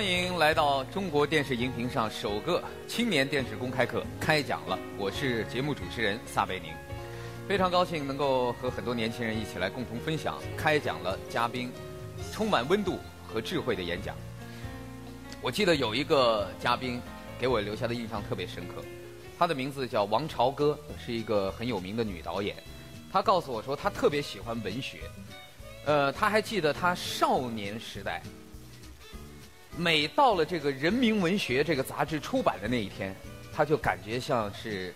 欢迎来到中国电视荧屏上首个青年电视公开课开讲了，我是节目主持人撒贝宁，非常高兴能够和很多年轻人一起来共同分享开讲了嘉宾充满温度和智慧的演讲。我记得有一个嘉宾给我留下的印象特别深刻，她的名字叫王朝歌，是一个很有名的女导演。她告诉我说，她特别喜欢文学，呃，她还记得她少年时代。每到了这个《人民文学》这个杂志出版的那一天，他就感觉像是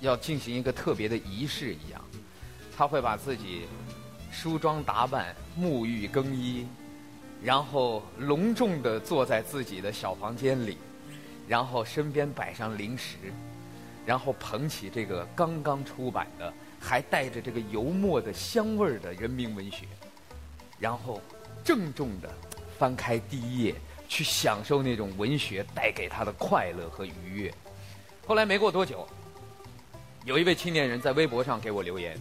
要进行一个特别的仪式一样。他会把自己梳妆打扮、沐浴更衣，然后隆重的坐在自己的小房间里，然后身边摆上零食，然后捧起这个刚刚出版的、还带着这个油墨的香味儿的《人民文学》，然后郑重的翻开第一页。去享受那种文学带给他的快乐和愉悦。后来没过多久，有一位青年人在微博上给我留言，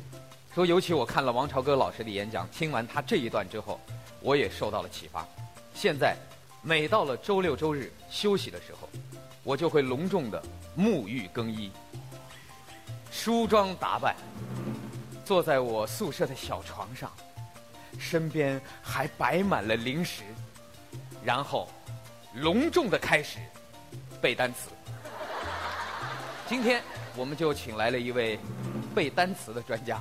说尤其我看了王朝歌老师的演讲，听完他这一段之后，我也受到了启发。现在每到了周六周日休息的时候，我就会隆重的沐浴更衣、梳妆打扮，坐在我宿舍的小床上，身边还摆满了零食，然后。隆重的开始背单词。今天我们就请来了一位背单词的专家，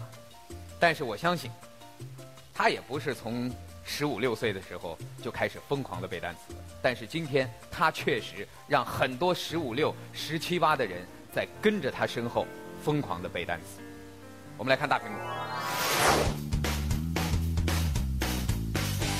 但是我相信他也不是从十五六岁的时候就开始疯狂的背单词，但是今天他确实让很多十五六、十七八的人在跟着他身后疯狂的背单词。我们来看大屏幕。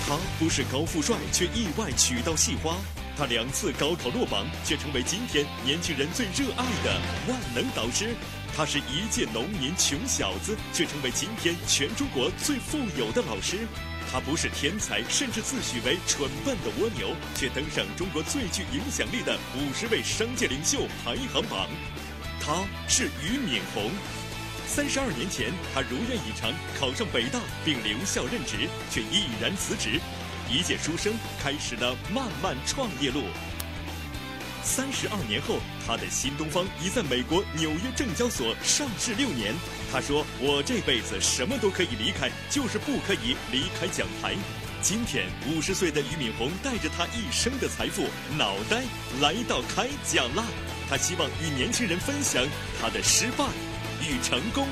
他不是高富帅，却意外娶到戏花。他两次高考落榜，却成为今天年轻人最热爱的万能导师。他是一介农民穷小子，却成为今天全中国最富有的老师。他不是天才，甚至自诩为蠢笨的蜗牛，却登上中国最具影响力的五十位商界领袖排行榜。他是俞敏洪。三十二年前，他如愿以偿考上北大，并留校任职，却毅然辞职。一介书生开始了漫漫创业路。三十二年后，他的新东方已在美国纽约证交所上市六年。他说：“我这辈子什么都可以离开，就是不可以离开讲台。”今天，五十岁的俞敏洪带着他一生的财富脑袋来到开讲啦。他希望与年轻人分享他的失败与成功。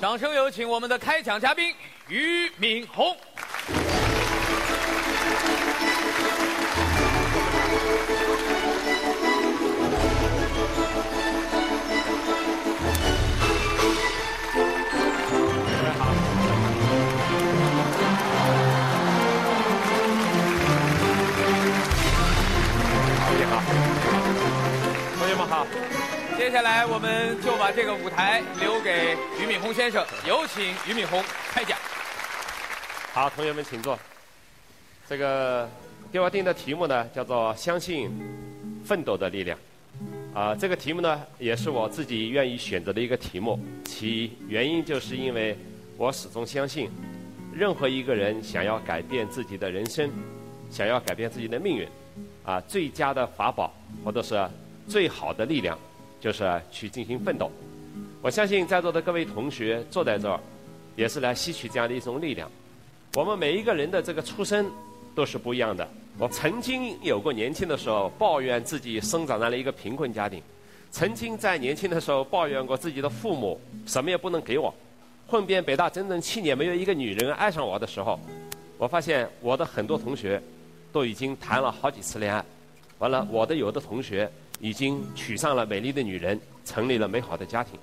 掌声有请我们的开讲嘉宾。俞敏洪，好，同学们好。接下来我们就把这个舞台留给俞敏洪先生，有请俞敏洪开讲。好，同学们请坐。这个给我定的题目呢，叫做“相信奋斗的力量”。啊，这个题目呢，也是我自己愿意选择的一个题目。其原因就是因为我始终相信，任何一个人想要改变自己的人生，想要改变自己的命运，啊，最佳的法宝或者是最好的力量，就是去进行奋斗。我相信在座的各位同学坐在这儿，也是来吸取这样的一种力量。我们每一个人的这个出身都是不一样的。我曾经有过年轻的时候抱怨自己生长在了一个贫困家庭，曾经在年轻的时候抱怨过自己的父母什么也不能给我。混遍北大整整七年，没有一个女人爱上我的时候，我发现我的很多同学都已经谈了好几次恋爱。完了，我的有的同学已经娶上了美丽的女人，成立了美好的家庭。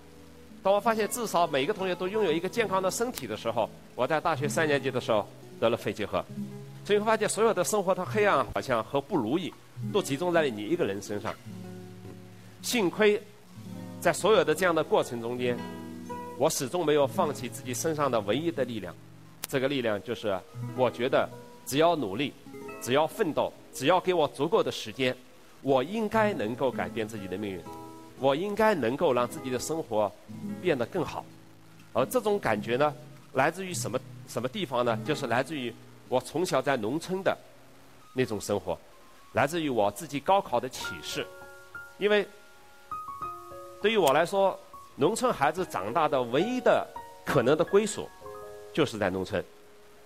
当我发现至少每个同学都拥有一个健康的身体的时候，我在大学三年级的时候得了肺结核，所以会发现所有的生活的黑暗好像和不如意都集中在你一个人身上。幸亏在所有的这样的过程中间，我始终没有放弃自己身上的唯一的力量，这个力量就是我觉得只要努力，只要奋斗，只要给我足够的时间，我应该能够改变自己的命运。我应该能够让自己的生活变得更好，而这种感觉呢，来自于什么什么地方呢？就是来自于我从小在农村的那种生活，来自于我自己高考的启示。因为对于我来说，农村孩子长大的唯一的可能的归属，就是在农村。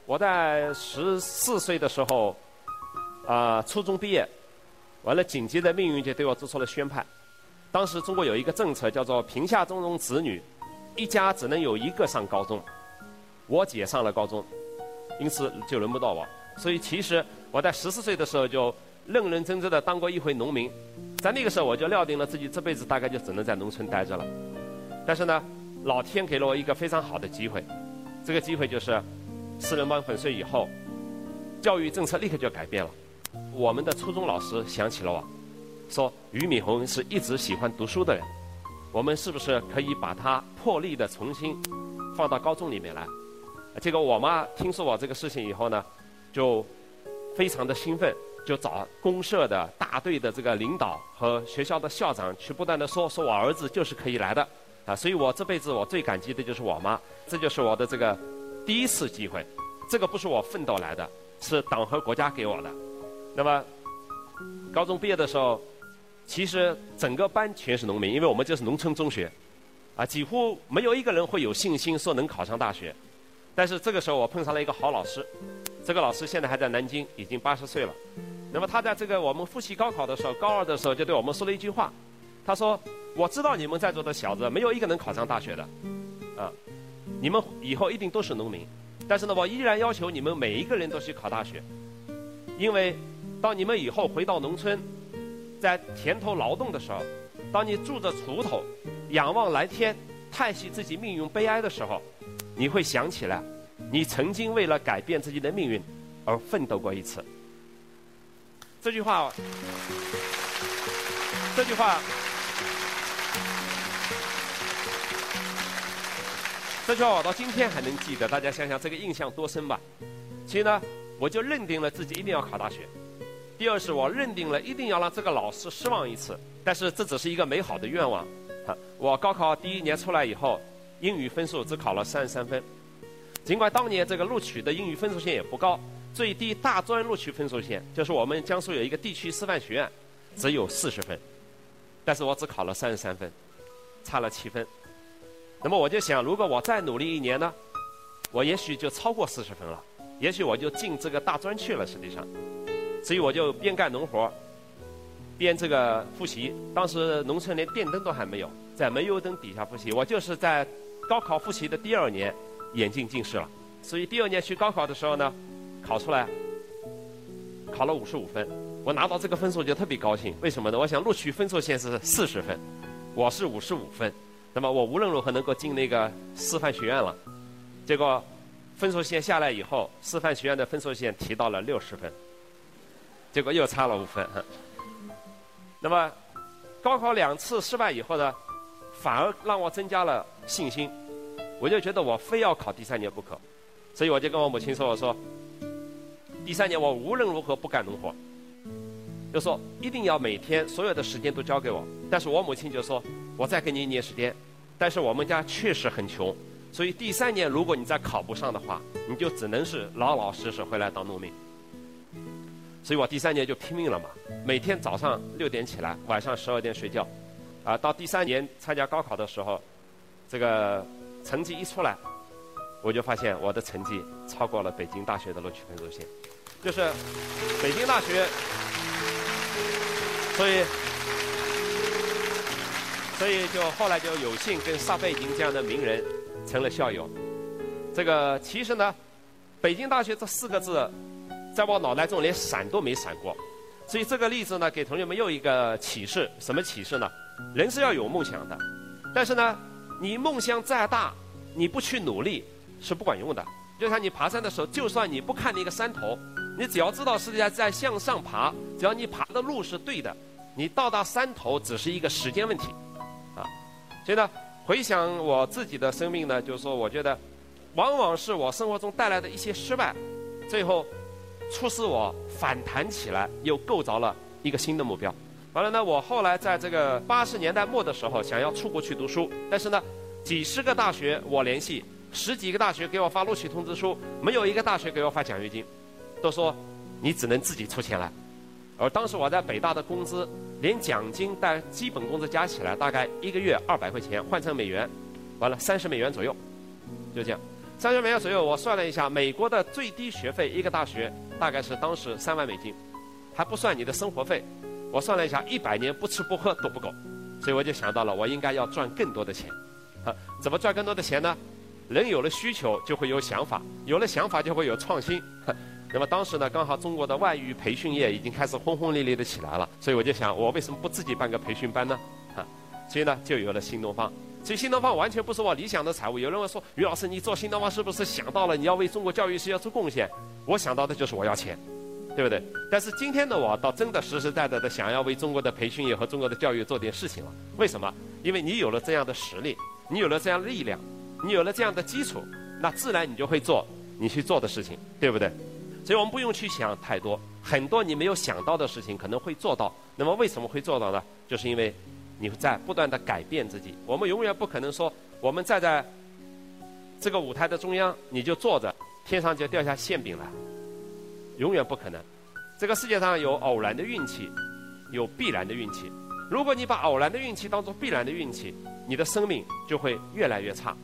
我在十四岁的时候，啊，初中毕业，完了，紧接着命运就对我做出了宣判。当时中国有一个政策叫做“贫下中农子女，一家只能有一个上高中”。我姐上了高中，因此就轮不到我。所以其实我在十四岁的时候就认认真真的当过一回农民，在那个时候我就料定了自己这辈子大概就只能在农村待着了。但是呢，老天给了我一个非常好的机会，这个机会就是四人帮粉碎以后，教育政策立刻就改变了。我们的初中老师想起了我。说俞敏洪是一直喜欢读书的人，我们是不是可以把他破例的重新放到高中里面来？这个我妈听说我这个事情以后呢，就非常的兴奋，就找公社的大队的这个领导和学校的校长去不断的说，说我儿子就是可以来的啊！所以我这辈子我最感激的就是我妈，这就是我的这个第一次机会，这个不是我奋斗来的，是党和国家给我的。那么高中毕业的时候。其实整个班全是农民，因为我们这是农村中学，啊，几乎没有一个人会有信心说能考上大学。但是这个时候我碰上了一个好老师，这个老师现在还在南京，已经八十岁了。那么他在这个我们复习高考的时候，高二的时候就对我们说了一句话，他说：“我知道你们在座的小子没有一个能考上大学的，啊，你们以后一定都是农民。但是呢，我依然要求你们每一个人都去考大学，因为当你们以后回到农村。”在田头劳动的时候，当你拄着锄头，仰望蓝天，叹息自己命运悲哀的时候，你会想起来，你曾经为了改变自己的命运而奋斗过一次。这句话，这句话，这句话我到今天还能记得。大家想想，这个印象多深吧？其实呢，我就认定了自己一定要考大学。第二是我认定了一定要让这个老师失望一次，但是这只是一个美好的愿望。我高考第一年出来以后，英语分数只考了三十三分，尽管当年这个录取的英语分数线也不高，最低大专录取分数线就是我们江苏有一个地区师范学院，只有四十分，但是我只考了三十三分，差了七分。那么我就想，如果我再努力一年呢，我也许就超过四十分了，也许我就进这个大专去了。实际上。所以我就边干农活边这个复习。当时农村连电灯都还没有，在煤油灯底下复习。我就是在高考复习的第二年，眼镜近视了。所以第二年去高考的时候呢，考出来考了五十五分。我拿到这个分数就特别高兴。为什么呢？我想录取分数线是四十分，我是五十五分，那么我无论如何能够进那个师范学院了。结果分数线下来以后，师范学院的分数线提到了六十分。结果又差了五分。那么，高考两次失败以后呢，反而让我增加了信心。我就觉得我非要考第三年不可，所以我就跟我母亲说：“我说，第三年我无论如何不干农活，就说一定要每天所有的时间都交给我。”但是我母亲就说：“我再给你一年时间，但是我们家确实很穷，所以第三年如果你再考不上的话，你就只能是老老实实回来当农民。”所以我第三年就拼命了嘛，每天早上六点起来，晚上十二点睡觉，啊，到第三年参加高考的时候，这个成绩一出来，我就发现我的成绩超过了北京大学的录取分数线，就是北京大学，所以，所以就后来就有幸跟撒贝宁这样的名人成了校友。这个其实呢，北京大学这四个字。在我脑袋中连闪都没闪过，所以这个例子呢，给同学们又一个启示。什么启示呢？人是要有梦想的，但是呢，你梦想再大，你不去努力是不管用的。就像你爬山的时候，就算你不看那个山头，你只要知道是在在向上爬，只要你爬的路是对的，你到达山头只是一个时间问题，啊。所以呢，回想我自己的生命呢，就是说，我觉得，往往是我生活中带来的一些失败，最后。促使我反弹起来，又构造了一个新的目标。完了呢，我后来在这个八十年代末的时候，想要出国去读书，但是呢，几十个大学我联系，十几个大学给我发录取通知书，没有一个大学给我发奖学金，都说你只能自己出钱来。而当时我在北大的工资，连奖金带基本工资加起来，大概一个月二百块钱，换成美元，完了三十美元左右，就这样，三十美元左右。我算了一下，美国的最低学费一个大学大概是当时三万美金，还不算你的生活费。我算了一下，一百年不吃不喝都不够，所以我就想到了，我应该要赚更多的钱。啊，怎么赚更多的钱呢？人有了需求就会有想法，有了想法就会有创新。那么当时呢，刚好中国的外语培训业已经开始轰轰烈烈的起来了，所以我就想，我为什么不自己办个培训班呢？啊，所以呢，就有了新东方。所以新东方完全不是我理想的财务。有人会说，于老师，你做新东方是不是想到了你要为中国教育事业做贡献？我想到的就是我要钱，对不对？但是今天的我倒真的实实在在的想要为中国的培训业和中国的教育做点事情了。为什么？因为你有了这样的实力，你有了这样的力量，你有了这样的基础，那自然你就会做你去做的事情，对不对？所以我们不用去想太多，很多你没有想到的事情可能会做到。那么为什么会做到呢？就是因为你在不断的改变自己。我们永远不可能说，我们站在这个舞台的中央，你就坐着，天上就掉下馅饼来，永远不可能。这个世界上有偶然的运气，有必然的运气。如果你把偶然的运气当做必然的运气，你的生命就会越来越差。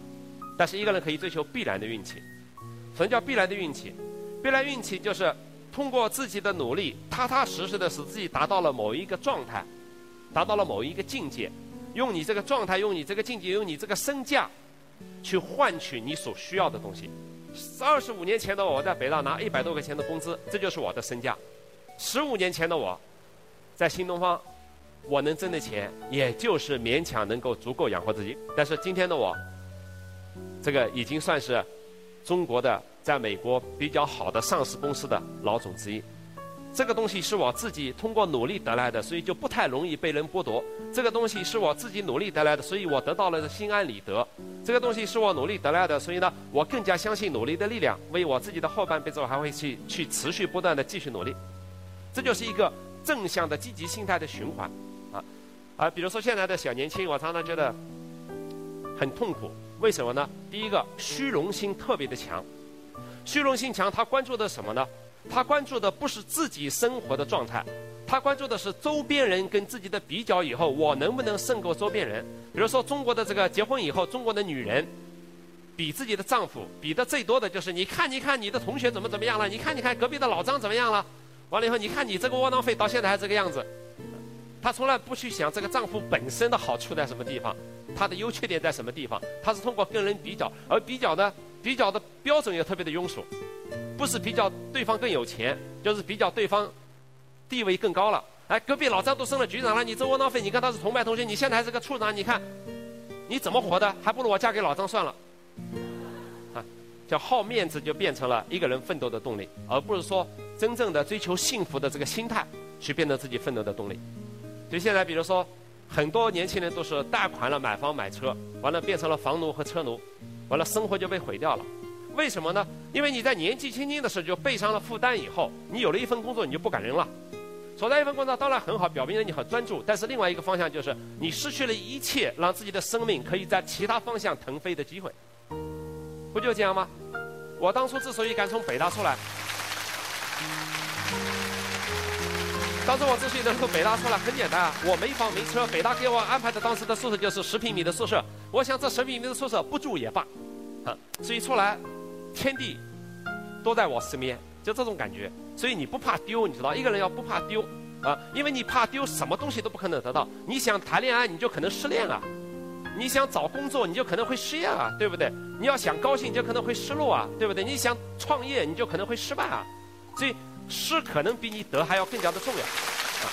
但是一个人可以追求必然的运气。什么叫必然的运气？必然运气就是通过自己的努力，踏踏实实的使自己达到了某一个状态，达到了某一个境界，用你这个状态，用你这个境界，用你这个身价，去换取你所需要的东西。二十五年前的我在北大拿一百多块钱的工资，这就是我的身价。十五年前的我，在新东方，我能挣的钱也就是勉强能够足够养活自己。但是今天的我，这个已经算是中国的。在美国比较好的上市公司的老总之一，这个东西是我自己通过努力得来的，所以就不太容易被人剥夺。这个东西是我自己努力得来的，所以我得到了心安理得。这个东西是我努力得来的，所以呢，我更加相信努力的力量，为我自己的后半辈子，我还会去去持续不断的继续努力。这就是一个正向的积极心态的循环，啊啊，比如说现在的小年轻，我常常觉得很痛苦，为什么呢？第一个，虚荣心特别的强。虚荣心强，他关注的什么呢？他关注的不是自己生活的状态，他关注的是周边人跟自己的比较以后，我能不能胜过周边人？比如说中国的这个结婚以后，中国的女人比自己的丈夫比的最多的就是，你看，你看你的同学怎么怎么样了？你看，你看隔壁的老张怎么样了？完了以后，你看你这个窝囊废到现在还这个样子。她从来不去想这个丈夫本身的好处在什么地方，他的优缺点在什么地方，他是通过跟人比较，而比较呢？比较的标准也特别的庸俗，不是比较对方更有钱，就是比较对方地位更高了。哎，隔壁老张都升了局长了，你这窝囊废，你跟他是同班同学，你现在还是个处长，你看你怎么活的？还不如我嫁给老张算了。啊，叫好面子就变成了一个人奋斗的动力，而不是说真正的追求幸福的这个心态去变成自己奋斗的动力。所以现在，比如说很多年轻人都是贷款了买房买车，完了变成了房奴和车奴。完了，生活就被毁掉了。为什么呢？因为你在年纪轻轻的时候就背上了负担，以后你有了一份工作，你就不敢扔了。所在一份工作当然很好，表明了你很专注。但是另外一个方向就是，你失去了一切让自己的生命可以在其他方向腾飞的机会。不就这样吗？我当初之所以敢从北大出来，当时我之所以能从北大出来，很简单啊，我没房没车，北大给我安排的当时的宿舍就是十平米的宿舍。我想这十平米的宿舍不住也罢，啊，所以出来，天地都在我身边，就这种感觉。所以你不怕丢，你知道，一个人要不怕丢，啊，因为你怕丢，什么东西都不可能得到。你想谈恋爱，你就可能失恋啊；你想找工作，你就可能会失业啊，对不对？你要想高兴，你就可能会失落啊，对不对？你想创业，你就可能会失败啊。所以失可能比你得还要更加的重要。啊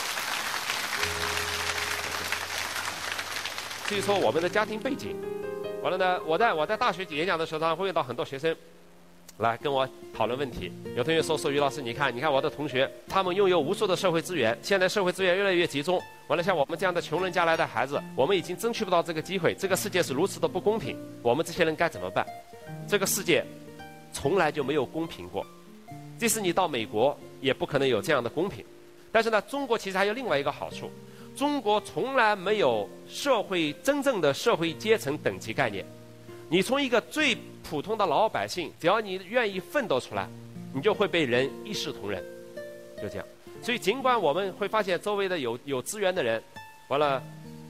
所以说我们的家庭背景，完了呢，我在我在大学演讲的时候，常常会遇到很多学生来跟我讨论问题。有同学说：“说于老师，你看，你看我的同学，他们拥有无数的社会资源，现在社会资源越来越集中。完了，像我们这样的穷人家来的孩子，我们已经争取不到这个机会。这个世界是如此的不公平，我们这些人该怎么办？这个世界从来就没有公平过，即使你到美国，也不可能有这样的公平。但是呢，中国其实还有另外一个好处。”中国从来没有社会真正的社会阶层等级概念。你从一个最普通的老百姓，只要你愿意奋斗出来，你就会被人一视同仁。就这样。所以尽管我们会发现周围的有有资源的人，完了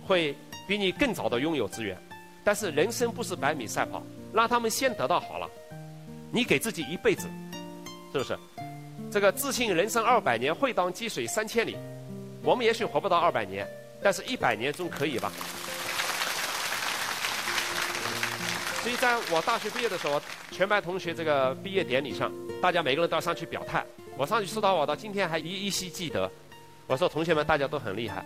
会比你更早的拥有资源，但是人生不是百米赛跑，让他们先得到好了，你给自己一辈子，是不是？这个自信人生二百年，会当积水三千里。我们也许活不到二百年，但是一百年总可以吧？所以在我大学毕业的时候，全班同学这个毕业典礼上，大家每个人都要上去表态。我上去说到我到今天还依依稀记得。我说同学们，大家都很厉害，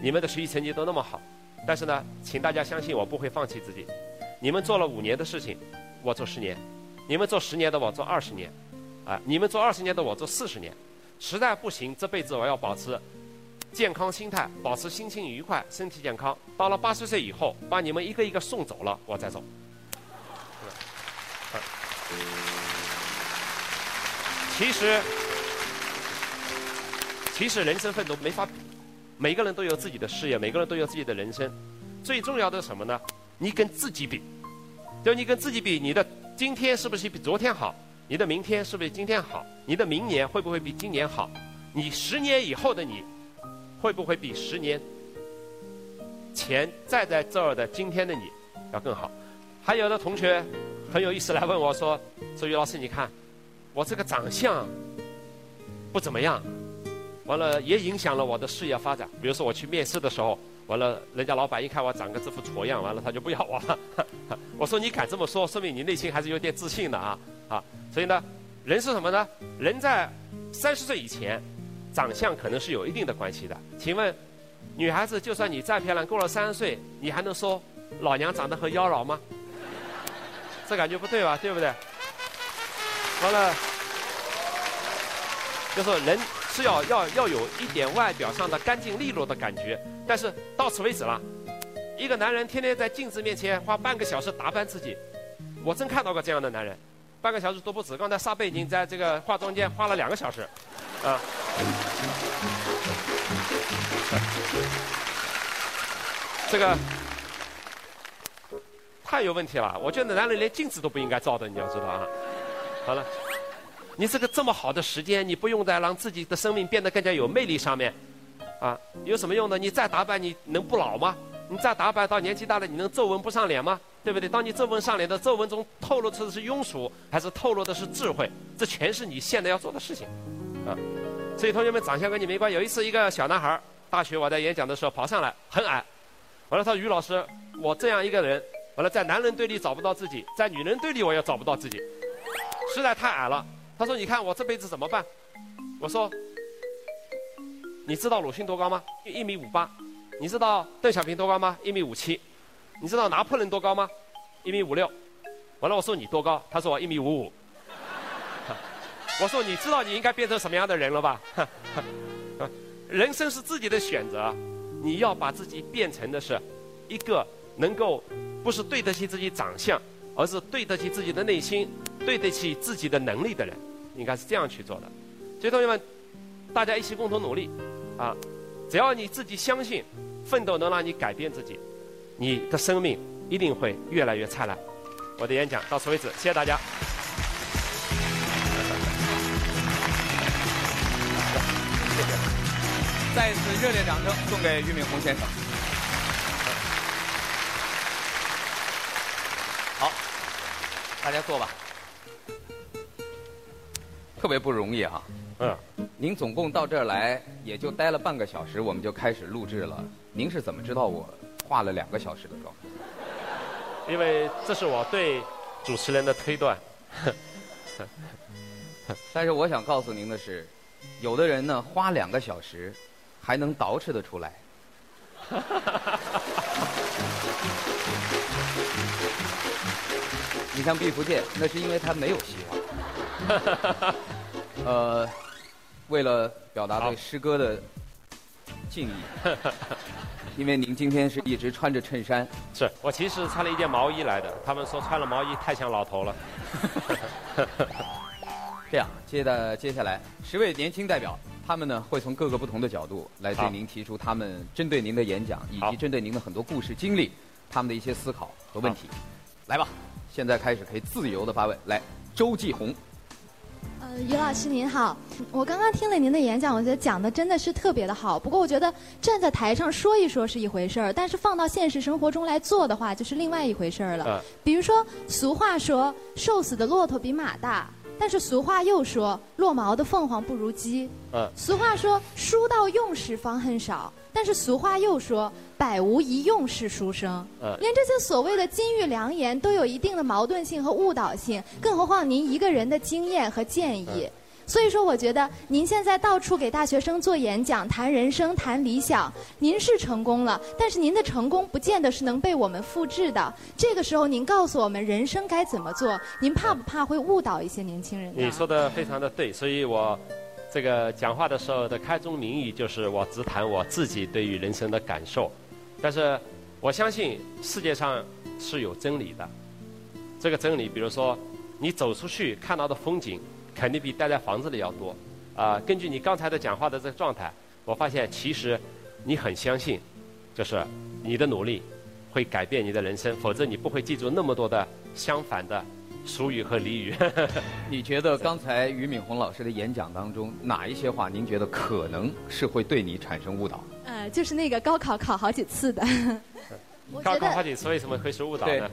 你们的学习成绩都那么好，但是呢，请大家相信我不会放弃自己。你们做了五年的事情，我做十年；你们做十年的，我做二十年；啊，你们做二十年的，我做四十年。实在不行，这辈子我要保持健康心态，保持心情愉快，身体健康。到了八十岁以后，把你们一个一个送走了，我再走。其实，其实人生奋斗没法比，每个人都有自己的事业，每个人都有自己的人生。最重要的是什么呢？你跟自己比，就你跟自己比，你的今天是不是比昨天好？你的明天是不是今天好？你的明年会不会比今年好？你十年以后的你，会不会比十年前站在这儿的今天的你要更好？还有的同学很有意思来问我说：“周宇老师，你看。”我这个长相不怎么样，完了也影响了我的事业发展。比如说我去面试的时候，完了人家老板一看我长个这副挫样，完了他就不要我了。我说你敢这么说，说明你内心还是有点自信的啊啊！所以呢，人是什么呢？人在三十岁以前，长相可能是有一定的关系的。请问，女孩子就算你再漂亮，过了三十岁，你还能说老娘长得很妖娆吗？这感觉不对吧？对不对？完了，就是人是要要要有一点外表上的干净利落的感觉，但是到此为止了。一个男人天天在镜子面前花半个小时打扮自己，我真看到过这样的男人，半个小时都不止。刚才沙贝已经在这个化妆间花了两个小时，啊，这个太有问题了。我觉得男人连镜子都不应该照的，你要知道啊。好了，你这个这么好的时间，你不用在让自己的生命变得更加有魅力上面，啊，有什么用呢？你再打扮，你能不老吗？你再打扮到年纪大了，你能皱纹不上脸吗？对不对？当你皱纹上脸的皱纹中透露出的是庸俗，还是透露的是智慧？这全是你现在要做的事情，啊。所以同学们，长相跟你没关。有一次，一个小男孩大学我在演讲的时候跑上来，很矮，完了他说：“于老师，我这样一个人，完了在男人堆里找不到自己，在女人堆里我也找不到自己。”实在太矮了，他说：“你看我这辈子怎么办？”我说：“你知道鲁迅多高吗？一米五八。你知道邓小平多高吗？一米五七。你知道拿破仑多高吗？一米五六。完了，我说你多高？他说我一米五五。我说你知道你应该变成什么样的人了吧？人生是自己的选择，你要把自己变成的是一个能够不是对得起自己长相。”而是对得起自己的内心，对得起自己的能力的人，应该是这样去做的。所以同学们，大家一起共同努力，啊，只要你自己相信，奋斗能让你改变自己，你的生命一定会越来越灿烂。我的演讲到此为止，谢谢大家。谢谢。再一次热烈掌声送给俞敏洪先生。好大家坐吧，特别不容易哈。嗯，您总共到这儿来也就待了半个小时，我们就开始录制了。您是怎么知道我化了两个小时的妆？因为这是我对主持人的推断。但是我想告诉您的是，有的人呢花两个小时还能捯饬得出来。你像毕福剑，那是因为他没有希望。呃，为了表达对诗歌的敬意，因为您今天是一直穿着衬衫。是我其实穿了一件毛衣来的，他们说穿了毛衣太像老头了。这样，接的接下来十位年轻代表，他们呢会从各个不同的角度来对您提出他们针对您的演讲以及针对您的很多故事经历，他们的一些思考和问题。来吧。现在开始可以自由的发问，来，周继红。呃，呃，于老师您好，我刚刚听了您的演讲，我觉得讲的真的是特别的好。不过我觉得站在台上说一说是一回事儿，但是放到现实生活中来做的话，就是另外一回事儿了。嗯比如说，俗话说“瘦死的骆驼比马大”，但是俗话又说“落毛的凤凰不如鸡”。嗯俗话说“书到用时方恨少”，但是俗话又说“百无一用是书生”。嗯连这些所谓的金玉良言都有一定的矛盾性和误导性，更何况您一个人的经验和建议。嗯所以说，我觉得您现在到处给大学生做演讲、谈人生、谈理想，您是成功了，但是您的成功不见得是能被我们复制的。这个时候，您告诉我们人生该怎么做，您怕不怕会误导一些年轻人？你说的非常的对，所以我这个讲话的时候的开宗明义就是我只谈我自己对于人生的感受，但是我相信世界上是有真理的。这个真理，比如说你走出去看到的风景，肯定比待在房子里要多。啊、根据你刚才的讲话的这个状态，我发现其实你很相信，就是你的努力会改变你的人生，否则你不会记住那么多的相反的俗语和俚语。你觉得刚才俞敏洪老师的演讲当中，哪一些话您觉得可能是会对你产生误导？呃，就是那个高考考好几次的。高考好几次为什么会是误导呢？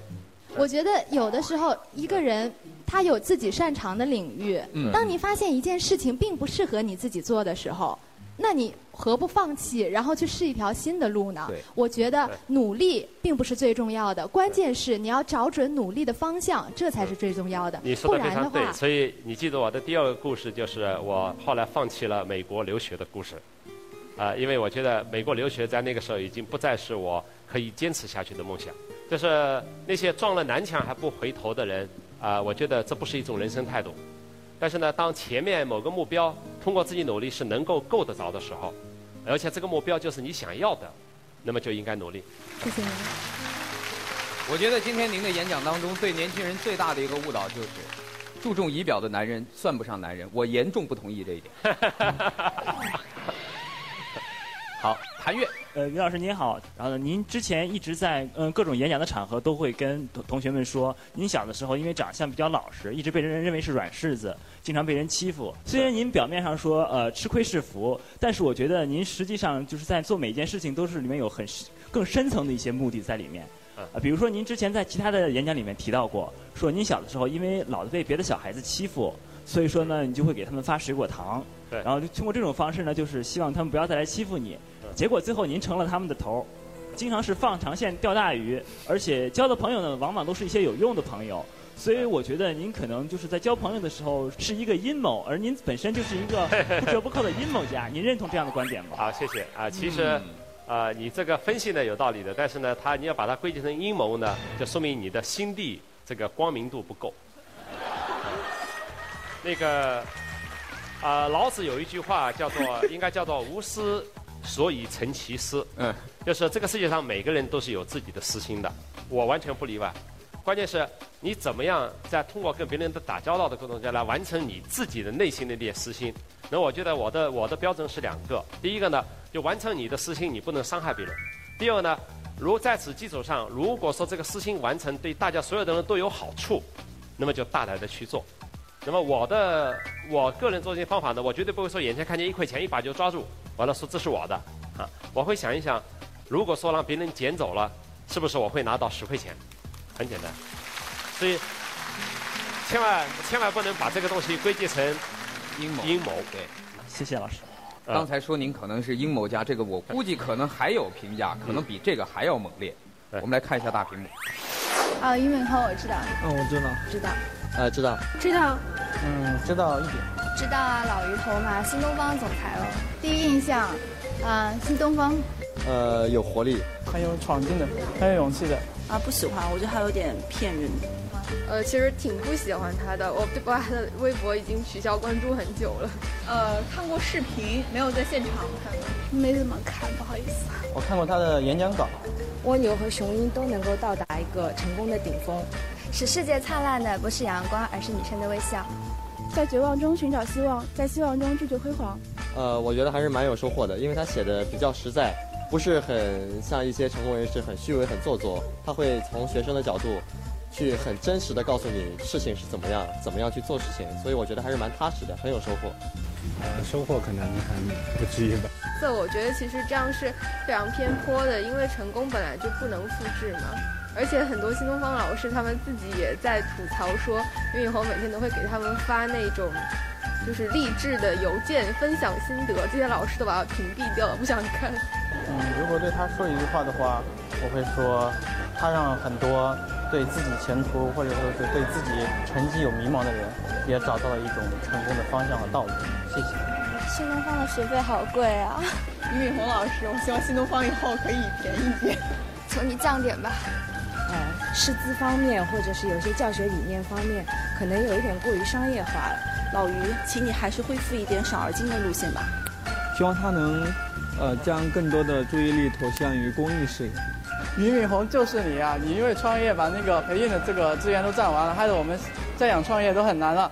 我觉得有的时候一个人他有自己擅长的领域，嗯。当你发现一件事情并不适合你自己做的时候，那你何不放弃，然后去试一条新的路呢？对？我觉得努力并不是最重要的，关键是你要找准努力的方向，这才是最重要的。你说不的非常对，然的话，所以你记得我的第二个故事就是我后来放弃了美国留学的故事，啊、因为我觉得美国留学在那个时候已经不再是我可以坚持下去的梦想，就是那些撞了南墙还不回头的人，啊、我觉得这不是一种人生态度。但是呢，当前面某个目标通过自己努力是能够够得着的时候，而且这个目标就是你想要的，那么就应该努力。谢谢您。我觉得今天您的演讲当中对年轻人最大的一个误导就是，注重仪表的男人算不上男人。我严重不同意这一点。好，谭越，呃，于老师您好，然后呢，您之前一直在嗯各种演讲的场合都会跟同同学们说，您小的时候因为长相比较老实，一直被人认为是软柿子，经常被人欺负。虽然您表面上说呃吃亏是福，但是我觉得您实际上就是在做每一件事情都是里面有很更深层的一些目的在里面。啊，比如说您之前在其他的演讲里面提到过，说您小的时候因为老是被别的小孩子欺负，所以说呢，你就会给他们发水果糖，对然后就通过这种方式呢，就是希望他们不要再来欺负你。结果最后您成了他们的头儿，经常是放长线钓大鱼，而且交的朋友呢，往往都是一些有用的朋友。所以我觉得您可能就是在交朋友的时候是一个阴谋，而您本身就是一个 不折不扣的阴谋家。您认同这样的观点吗？好，谢谢啊。其实，嗯啊，你这个分析呢有道理的，但是呢，他你要把它归结成阴谋呢，就说明你的心地这个光明度不够。那个啊，老子有一句话叫做，应该叫做“无私所以成其私”，嗯，就是这个世界上每个人都是有自己的私心的，我完全不例外。关键是你怎么样在通过跟别人的打交道的过程中来完成你自己的内心的那点私心。那我觉得我的我的标准是两个，第一个呢，就完成你的私心，你不能伤害别人；第二个呢，如在此基础上，如果说这个私心完成对大家所有的人都有好处，那么就大胆的去做。那么我的我个人做这些方法呢，我绝对不会说眼前看见一块钱一把就抓住，完了说这是我的啊，我会想一想，如果说让别人捡走了，是不是我会拿到十块钱？很简单，所以千万千万不能把这个东西归结成阴谋。阴谋。对，谢谢老师。啊刚才说您可能是阴谋家，这个我估计可能还有评价，可能比这个还要猛烈。对我们来看一下大屏幕。啊，俞敏洪我知道，嗯，我知道，知道，呃，知道，知道，嗯，知道一点。知道啊，老鱼头嘛，新东方总裁了。第一印象，啊，新东方呃，有活力，很有闯劲的，很有勇气的。啊，不喜欢，我觉得他有点骗人。呃，其实挺不喜欢他的，我把他的微博已经取消关注很久了。呃，看过视频，没有在现场看过。没怎么看，不好意思。我看过他的演讲稿。蜗牛和雄鹰都能够到达一个成功的顶峰。使世界灿烂的不是阳光，而是女生的微笑。在绝望中寻找希望，在希望中拒绝辉煌。呃，我觉得还是蛮有收获的，因为他写的比较实在，不是很像一些成功人士很虚伪、很做作。他会从学生的角度去很真实的告诉你事情是怎么样，怎么样去做事情，所以我觉得还是蛮踏实的，很有收获。呃，收获可能还不至于吧。这我觉得其实这样是非常偏颇的，因为成功本来就不能复制嘛。而且很多新东方老师他们自己也在吐槽说，俞敏洪每天都会给他们发那种就是励志的邮件，分享心得，这些老师都把他屏蔽掉了，不想看。嗯，如果对他说一句话的话，我会说，他让很多对自己前途或者说是对自己成绩有迷茫的人，也找到了一种成功的方向和道路。谢谢。新东方的学费好贵啊！俞敏洪老师，我希望新东方以后可以便宜点，求你降点吧。呃，师资方面或者是有些教学理念方面，可能有一点过于商业化了。老于，请你还是恢复一点少而精的路线吧。希望他能，呃，将更多的注意力投向于公益事业。俞敏洪就是你啊！你因为创业把那个培训的这个资源都占完了，害得我们再想创业都很难了。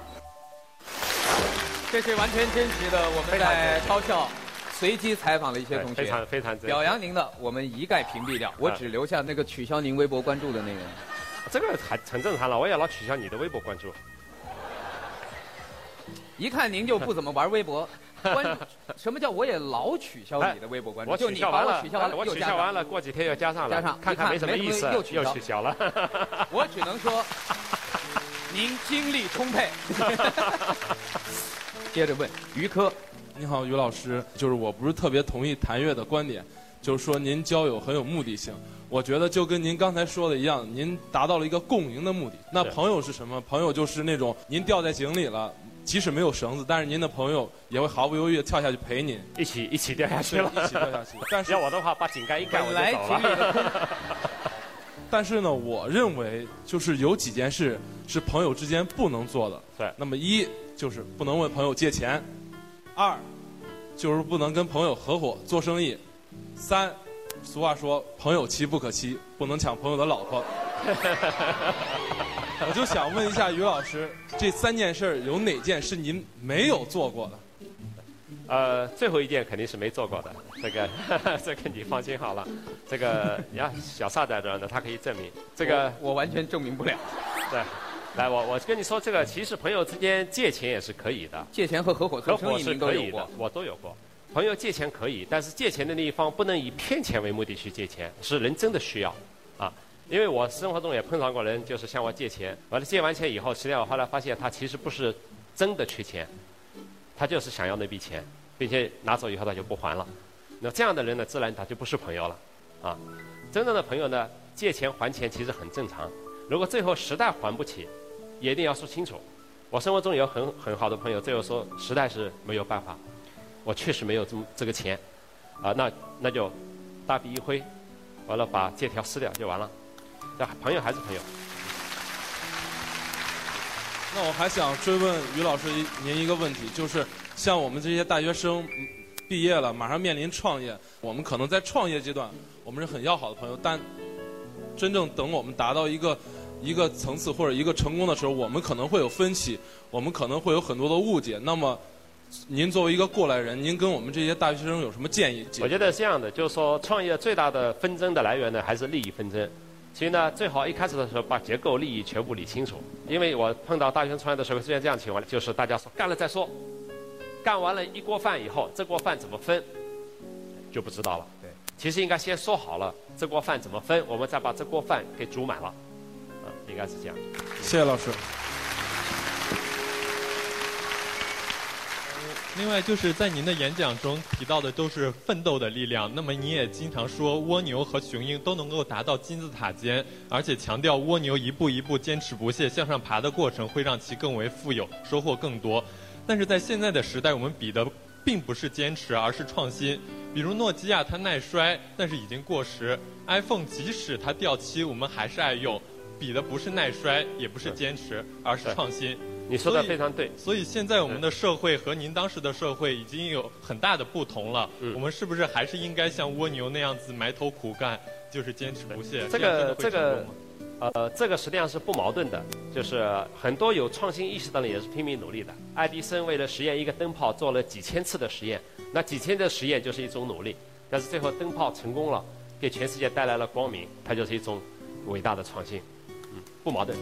这是完全真实的，我们在高校随机采访了一些同学，非常非常表扬您的，我们一概屏蔽掉，我只留下那个取消您微博关注的那个。这个还很正常了，我也老取消你的微博关注。一看您就不怎么玩微博，关什么叫我也老取消你的微博关注？我取消完了，取消完了，我取消完了，过几天又加上了，加上看看没什么意思，又取消了。我只能说，您精力充沛。接着问于科，你好，于老师，就是我不是特别同意谭月的观点，就是说您交友很有目的性。我觉得就跟您刚才说的一样，您达到了一个共赢的目的。那朋友是什么？朋友就是那种您掉在井里了，即使没有绳子，但是您的朋友也会毫不犹豫的跳下去陪您，一起一起掉下去了，一起掉下去。但是要我的话，把井盖一盖我就走了。但是呢，我认为就是有几件事是朋友之间不能做的。对，那么一。就是不能问朋友借钱，二，就是不能跟朋友合伙做生意，三，俗话说朋友妻不可欺，不能抢朋友的老婆。我就想问一下于老师，这三件事有哪件是您没有做过的？呃，最后一件肯定是没做过的，这个 这个你放心好了。这个你看小撒在这儿呢，他可以证明。这个我完全证明不了。对。来，我我跟你说，这个其实朋友之间借钱也是可以的，借钱和合伙合伙是可以的，我都有过。朋友借钱可以，但是借钱的那一方不能以骗钱为目的去借钱，是人真的需要，啊，因为我生活中也碰上过人，就是向我借钱，完了借完钱以后，实际上我后来发现他其实不是真的缺钱，他就是想要那笔钱，并且拿走以后他就不还了，那这样的人呢，自然他就不是朋友了，啊，真正的朋友呢，借钱还钱其实很正常，如果最后实在还不起。也一定要说清楚。我生活中有很很好的朋友，最后说实在是没有办法，我确实没有这么这个钱，啊，那那就大笔一挥，完了把借条撕掉就完了。这朋友还是朋友。那我还想追问于老师您一个问题，就是像我们这些大学生毕业了，马上面临创业，我们可能在创业阶段我们是很要好的朋友，但真正等我们达到一个。一个层次或者一个成功的时候，我们可能会有分歧，我们可能会有很多的误解。那么，您作为一个过来人，您跟我们这些大学生有什么建议？我觉得是这样的，就是说，创业最大的纷争的来源呢，还是利益纷争。其实呢，最好一开始的时候把结构利益全部理清楚。因为我碰到大学生创业的时候，出现这样情况，就是大家说干了再说，干完了一锅饭以后，这锅饭怎么分就不知道了。对，其实应该先说好了这锅饭怎么分，我们再把这锅饭给煮满了。应该是这样。谢谢老师。另外，就是在您的演讲中提到的都是奋斗的力量。那么，你也经常说蜗牛和雄鹰都能够达到金字塔尖，而且强调蜗牛一步一步坚持不懈向上爬的过程会让其更为富有，收获更多。但是在现在的时代，我们比的并不是坚持，而是创新。比如诺基亚，它耐摔，但是已经过时；iPhone 即使它掉漆，我们还是爱用。比的不是耐摔，也不是坚持，而是创新。你说的非常对。所以现在我们的社会和您当时的社会已经有很大的不同了。我们是不是还是应该像蜗牛那样子埋头苦干，就是坚持不懈？这个这个，呃，这个实际上是不矛盾的。就是很多有创新意识的人也是拼命努力的。爱迪生为了实验一个灯泡做了几千次的实验，那几千的实验就是一种努力。但是最后灯泡成功了，给全世界带来了光明，它就是一种伟大的创新。不矛盾。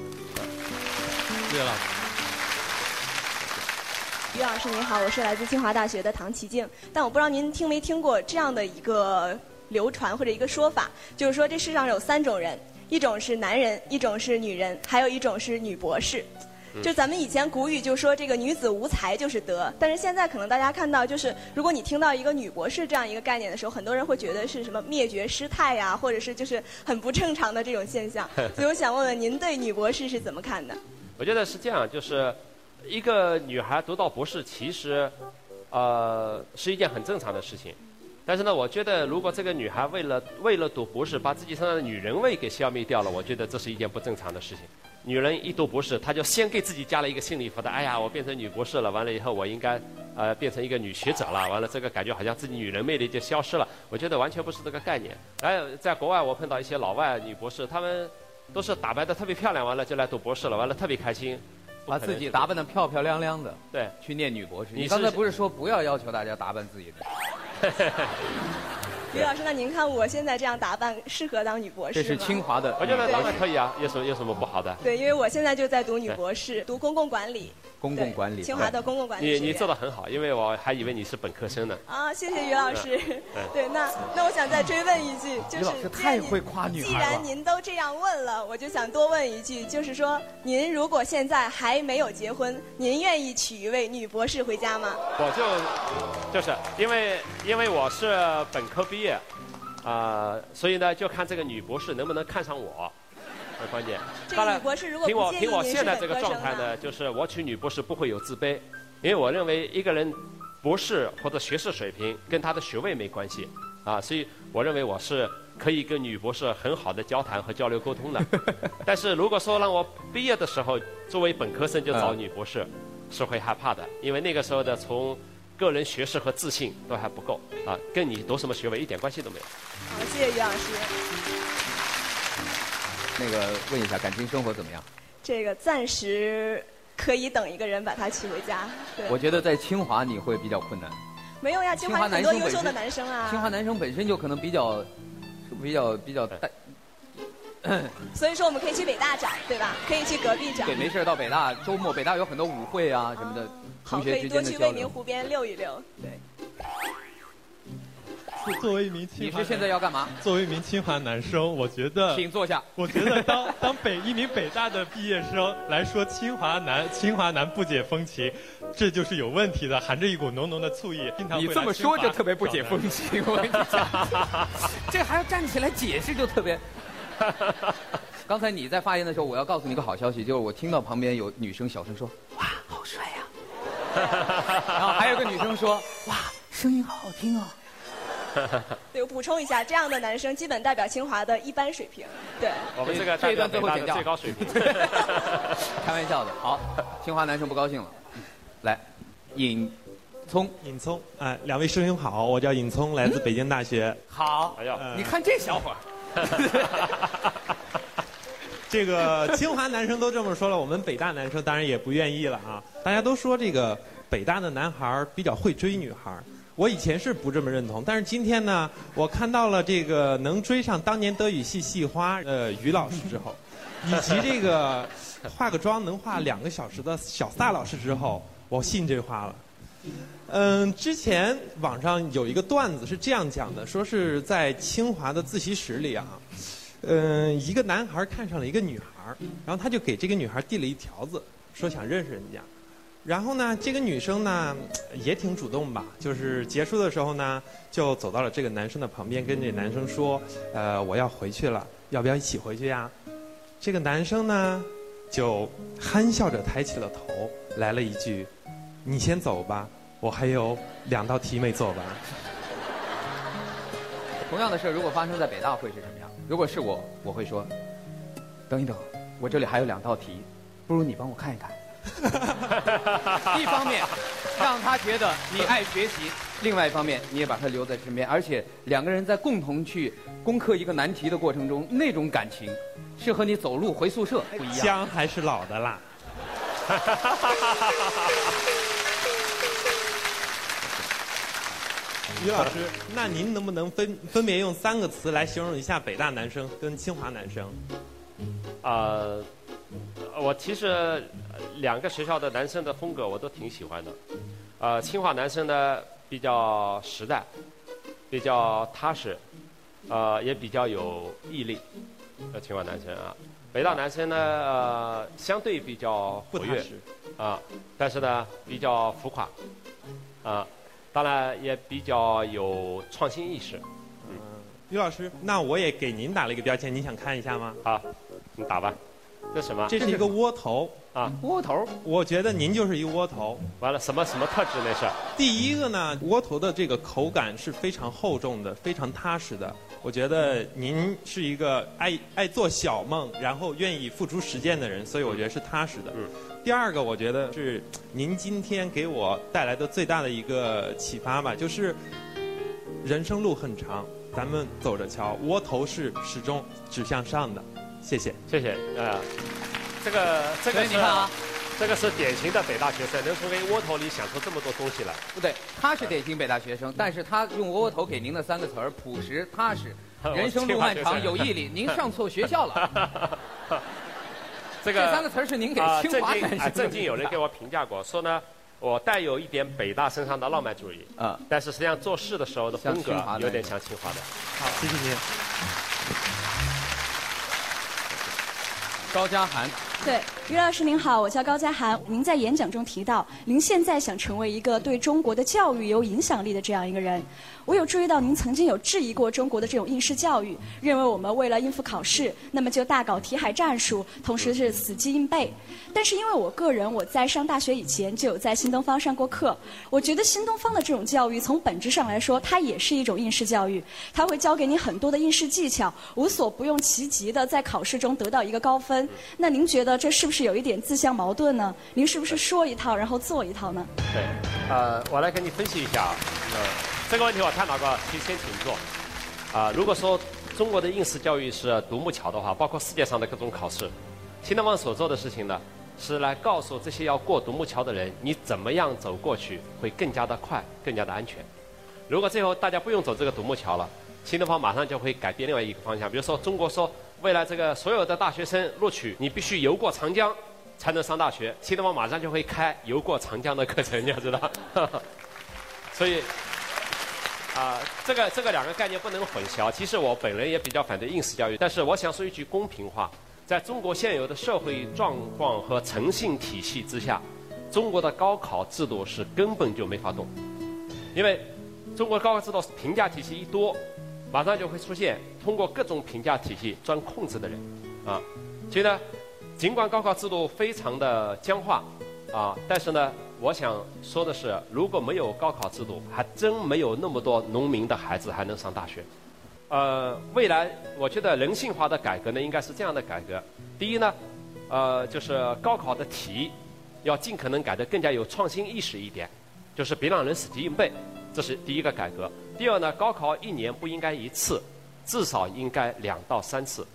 谢谢老师。于老师您好，我是来自清华大学的唐奇静，但我不知道您听没听过这样的一个流传或者一个说法，就是说这世上有三种人，一种是男人，一种是女人，还有一种是女博士。就咱们以前古语就说这个女子无才就是德，但是现在可能大家看到就是，如果你听到一个女博士这样一个概念的时候，很多人会觉得是什么灭绝师太呀，或者是就是很不正常的这种现象。所以我想问问您对女博士是怎么看的？我觉得是这样，就是一个女孩读到博士，其实呃是一件很正常的事情。但是呢，我觉得如果这个女孩为了为了读博士，把自己身上的女人味给消灭掉了，我觉得这是一件不正常的事情。女人一读博士，她就先给自己加了一个心理负担。哎呀，我变成女博士了，完了以后我应该呃变成一个女学者了。完了，这个感觉好像自己女人魅力就消失了。我觉得完全不是这个概念。还有在国外，我碰到一些老外女博士，她们都是打扮的特别漂亮，完了就来读博士了，完了特别开心。把自己打扮的漂漂亮亮的，对，去念女博士。你你刚才不是说不要要求大家打扮自己的？于老师，那您看我现在这样打扮适合当女博士吗？这是清华的，我觉得当然可以啊，有什么有什么不好的？对，因为我现在就在读女博士，读公共管理。公共管理。清华的公共管理。你你做的很好，因为我还以为你是本科生呢。啊，谢谢于老师。对，那那我想再追问一句，就是老师太会夸女既。然您都这样问了，我就想多问一句，就是说，您如果现在还没有结婚，您愿意娶一位女博士回家吗？我就就是因为因为我是本科毕业，啊、所以呢就看这个女博士能不能看上我，很关键。当然博士如果凭我凭我现在这个状态呢？呢，就是我娶女博士不会有自卑，因为我认为一个人博士或者学士水平跟他的学位没关系啊，所以我认为我是可以跟女博士很好的交谈和交流沟通的。但是如果说让我毕业的时候作为本科生就找女博士，是会害怕的，因为那个时候的从个人学识和自信都还不够啊，跟你读什么学位一点关系都没有。好，谢谢于老师。那个问一下，感情生活怎么样？这个暂时可以等一个人把他娶回家。对，我觉得在清华你会比较困难。没有呀，清清华很多优秀的男生啊。清华男生本身就可能比较，比较比较带。所以说我们可以去北大找，对吧？可以去隔壁找。对，没事儿到北大，周末北大有很多舞会啊什么的，好，可以多去未名。湖边溜一溜。对。作为一名清华你是现在要干嘛？作为一名清华男生，我觉得，请坐下。我觉得当当北一名北大的毕业生来说清华男清华男不解风情，这就是有问题的，含着一股浓浓的醋意。经常会你这么说就特别不解风情，我跟你讲，这还要站起来解释就特别。刚才你在发言的时候，我要告诉你一个好消息，就是我听到旁边有女生小声说：“哇，然后还有个女生说：“哇，声音好好听哦。对，我补充一下，这样的男生基本代表清华的一般水平。对。我们这个这一段最后剪掉最高水平。开玩笑的。好，清华男生不高兴了，来，尹聪，尹聪，哎，两位师兄好，我叫尹聪，来自北京大学。好，哎呀，你看这小伙儿。这个清华男生都这么说了，我们北大男生当然也不愿意了啊。大家都说这个北大的男孩儿比较会追女孩儿，我以前是不这么认同，但是今天呢，我看到了这个能追上当年德语系系花呃于老师之后，以及这个化个妆能化两个小时的小撒老师之后，我信这话了。嗯，之前网上有一个段子是这样讲的，说是在清华的自习室里啊，嗯，一个男孩看上了一个女孩，然后他就给这个女孩递了一条子，说想认识人家。然后呢，这个女生呢也挺主动吧，就是结束的时候呢，就走到了这个男生的旁边，跟这男生说：“呃，我要回去了，要不要一起回去呀？”这个男生呢就憨笑着抬起了头，来了一句：“你先走吧，我还有两道题没做完。”同样的事如果发生在北大会是什么？如果是我，我会说，等一等，我这里还有两道题，不如你帮我看一看。一方面让他觉得你爱学习，另外一方面你也把他留在身边，而且两个人在共同去攻克一个难题的过程中，那种感情是和你走路回宿舍不一样。姜还是老的辣。于老师，那您能不能分分别用三个词来形容一下北大男生跟清华男生？呃，呃我其实呃两个学校的男生的风格我都挺喜欢的。呃，清华男生呢比较实在，比较踏实，呃，也比较有毅力。呃，清华男生啊，北大男生呢，呃，相对比较活跃不踏实，啊，但是呢比较浮夸，啊，当然也比较有创新意识。嗯于老师，那我也给您打了一个标签，您想看一下吗？好，你打吧。这什么？这是一个窝头啊，窝头。我觉得您就是一窝头。完了，什么什么特质那是？第一个呢，窝头的这个口感是非常厚重的，非常踏实的。我觉得您是一个爱爱做小梦，然后愿意付出实践的人，所以我觉得是踏实的。嗯。第二个，我觉得是您今天给我带来的最大的一个启发吧，就是人生路很长，咱们走着瞧，窝头是始终指向上的。谢谢，谢谢。呃，这个这个你看啊，这个是典型的北大学生，能从这个窝头里想出这么多东西来。不对，他是典型北大学生，但是他用窝头给您的三个词儿：朴实、踏实、人生路漫长、有毅力。您上错学校了。这个这三个词儿是您给啊清华男生的最近有人给我评价过，说呢，我带有一点北大身上的浪漫主义，啊，但是实际上做事的时候的风格有点像清华的。好，谢谢您。高佳涵，对，于老师您好，我叫高佳涵。您在演讲中提到，您现在想成为一个对中国的教育有影响力的这样一个人。我有注意到您曾经有质疑过中国的这种应试教育，认为我们为了应付考试，那么就大搞题海战术，同时是死记硬背。但是因为我个人我在上大学以前就有在新东方上过课，我觉得新东方的这种教育从本质上来说，它也是一种应试教育，它会教给你很多的应试技巧，无所不用其极的在考试中得到一个高分。那您觉得这是不是有一点自相矛盾呢？您是不是说一套然后做一套呢？对，呃，我来给你分析一下啊。呃，这个问题我探讨过，请先请坐。啊、如果说中国的应试教育是独木桥的话，包括世界上的各种考试，新东方所做的事情呢，是来告诉这些要过独木桥的人，你怎么样走过去会更加的快，更加的安全。如果最后大家不用走这个独木桥了，新东方马上就会改变另外一个方向。比如说，中国说未来这个所有的大学生录取，你必须游过长江才能上大学，新东方马上就会开游过长江的课程，你要知道。所以，啊、这个这个两个概念不能混淆。其实我本人也比较反对应试教育，但是我想说一句公平话，在中国现有的社会状况和诚信体系之下，中国的高考制度是根本就没法动，因为中国高考制度评价体系一多，马上就会出现通过各种评价体系钻空子的人，啊，所以呢，尽管高考制度非常的僵化，啊，但是呢，我想说的是，如果没有高考制度，还真没有那么多农民的孩子还能上大学。呃，未来我觉得人性化的改革呢，应该是这样的改革：第一呢，呃，就是高考的题要尽可能改得更加有创新意识一点，就是别让人死记硬背，这是第一个改革。第二呢，高考一年不应该一次，至少应该两到三次。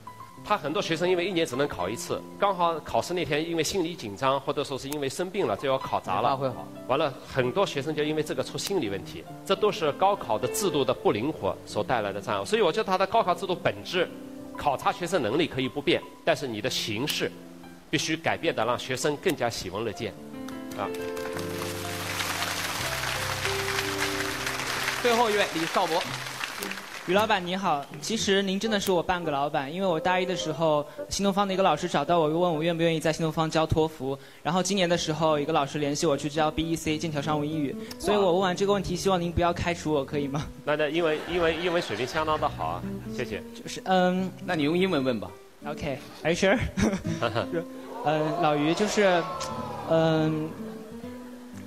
他很多学生因为一年只能考一次，刚好考试那天因为心理紧张，或者说是因为生病了，就要考砸了。发挥好。完了，很多学生就因为这个出心理问题，这都是高考的制度的不灵活所带来的障碍。所以我觉得他的高考制度本质，考察学生能力可以不变，但是你的形式必须改变的，让学生更加喜闻乐见，啊。最后一位李少博。于老板你好，其实您真的是我半个老板，因为我大一的时候，新东方的一个老师找到我，问我愿不愿意在新东方教托福。然后今年的时候，一个老师联系我去教 BEC 剑桥商务英语。所以我问完这个问题，希望您不要开除我，可以吗？那那英文英文英文水平相当的好啊，谢谢。就是嗯，那你用英文问吧。OK，Are、you sure？嗯，老于就是，嗯，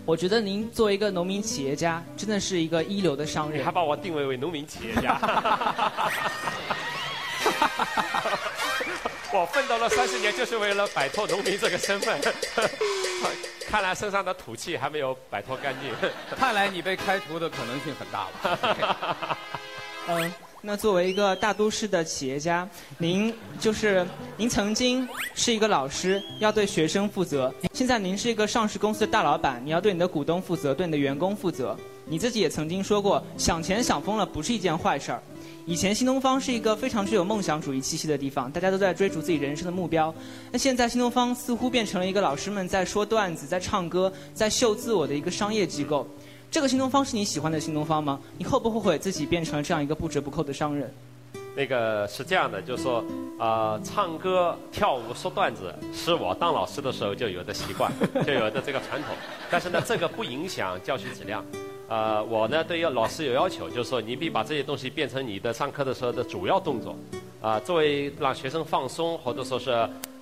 我觉得您作为一个农民企业家，真的是一个一流的商人。你还把我定位为农民企业家。我奋斗了三十年，就是为了摆脱农民这个身份。看来身上的土气还没有摆脱干净。看来你被开除的可能性很大了。嗯，那作为一个大都市的企业家，您就是您曾经是一个老师，要对学生负责；现在您是一个上市公司的大老板，你要对你的股东负责，对你的员工负责。你自己也曾经说过，想钱想疯了不是一件坏事儿。以前新东方是一个非常具有梦想主义气息的地方，大家都在追逐自己人生的目标。那现在新东方似乎变成了一个老师们在说段子、在唱歌、在秀自我的一个商业机构。这个新东方是你喜欢的新东方吗？你后不后悔自己变成了这样一个不折不扣的商人？那个是这样的，就是说，呃，唱歌、跳舞、说段子是我当老师的时候就有的习惯，就有的这个传统。但是呢，这个不影响教学质量。呃，我呢对老师有要求，就是说你必把这些东西变成你的上课的时候的主要动作，啊，作为让学生放松或者说是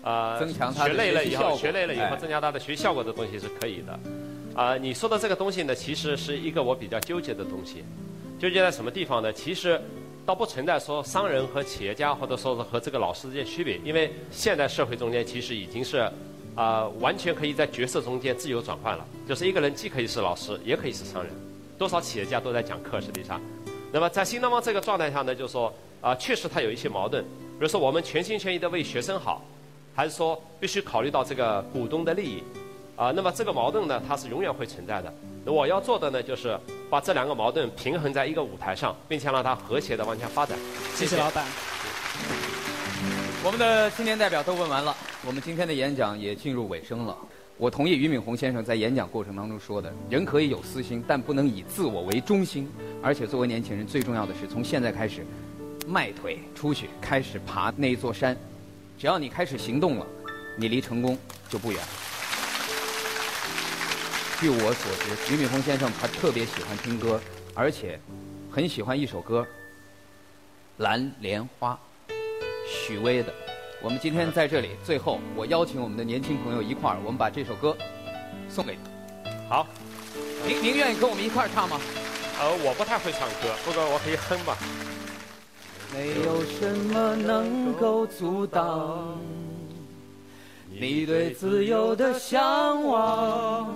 呃增强他的学累了以后，学累了以后哎增加他的学习效果的东西是可以的。啊、你说的这个东西呢，其实是一个我比较纠结的东西，纠结在什么地方呢？其实倒不存在说商人和企业家或者说是和这个老师之间区别，因为现代社会中间其实已经是。啊、完全可以在角色中间自由转换了，就是一个人既可以是老师，也可以是商人。多少企业家都在讲课，实际上。那么在新东方这个状态下呢，就是说啊、确实它有一些矛盾。比如说，我们全心全意的为学生好，还是说必须考虑到这个股东的利益？啊、那么这个矛盾呢，它是永远会存在的。那我要做的呢，就是把这两个矛盾平衡在一个舞台上，并且让它和谐的往前发展。谢谢老板。我们的青年代表都问完了，我们今天的演讲也进入尾声了。我同意俞敏洪先生在演讲过程当中说的：人可以有私心，但不能以自我为中心。而且作为年轻人，最重要的是从现在开始，迈腿出去，开始爬那一座山。只要你开始行动了，你离成功就不远了。据我所知，俞敏洪先生他特别喜欢听歌，而且很喜欢一首歌《蓝莲花》。许巍的。我们今天在这里，最后我邀请我们的年轻朋友一块儿，我们把这首歌送给你。好，您您愿意跟我们一块儿唱吗？呃，我不太会唱歌，不过我可以哼吧。没有什么能够阻挡你对自由的向往，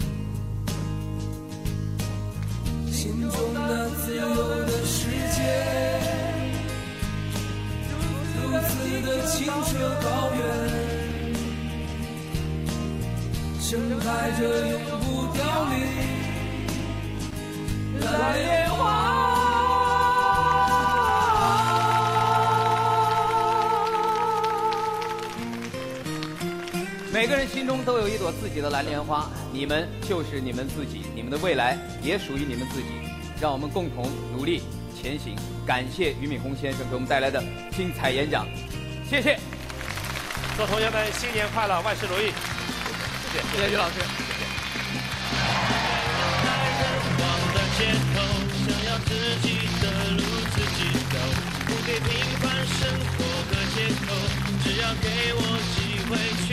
心中那自由的世界。如此的清澈高远，盛开着永不凋零蓝莲花。每个人心中都有一朵自己的蓝莲花，你们就是你们自己，你们的未来也属于你们自己。让我们共同努力前行。感谢俞敏洪先生给我们带来的精彩演讲，谢谢。祝同学们新年快乐，万事如意。谢谢，谢谢俞老师。给我机会去。